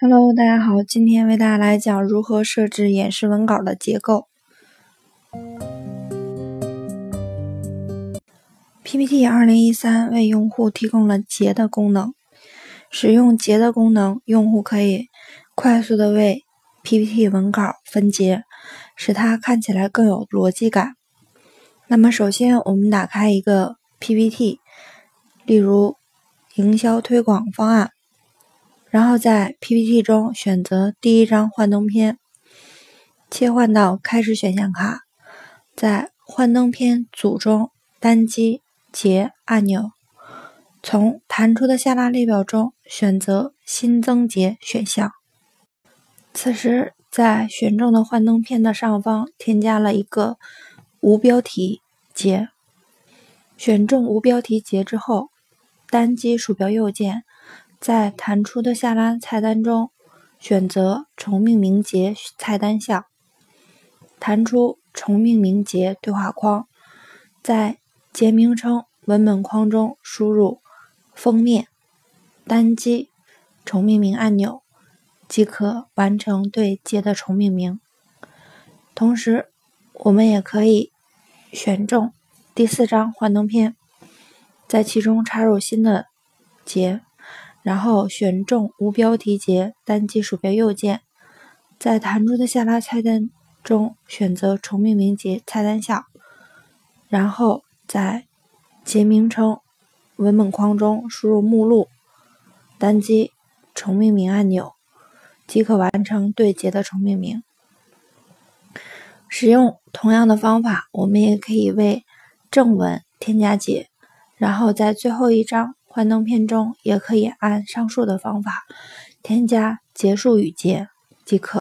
Hello，大家好，今天为大家来讲如何设置演示文稿的结构。PPT 二零一三为用户提供了结的功能，使用结的功能，用户可以快速的为 PPT 文稿分结，使它看起来更有逻辑感。那么，首先我们打开一个 PPT，例如营销推广方案。然后在 PPT 中选择第一张幻灯片，切换到开始选项卡，在幻灯片组中单击结按钮，从弹出的下拉列表中选择新增结选项。此时在选中的幻灯片的上方添加了一个无标题结，选中无标题结之后，单击鼠标右键。在弹出的下拉菜单中，选择重命名节菜单项，弹出重命名节对话框，在节名称文本框中输入封面，单击重命名按钮即可完成对节的重命名。同时，我们也可以选中第四张幻灯片，在其中插入新的节。然后选中无标题节，单击鼠标右键，在弹出的下拉菜单中选择重命名节菜单项，然后在节名称文本框中输入目录，单击重命名按钮即可完成对节的重命名。使用同样的方法，我们也可以为正文添加节，然后在最后一章。幻灯片中也可以按上述的方法添加结束语节即可。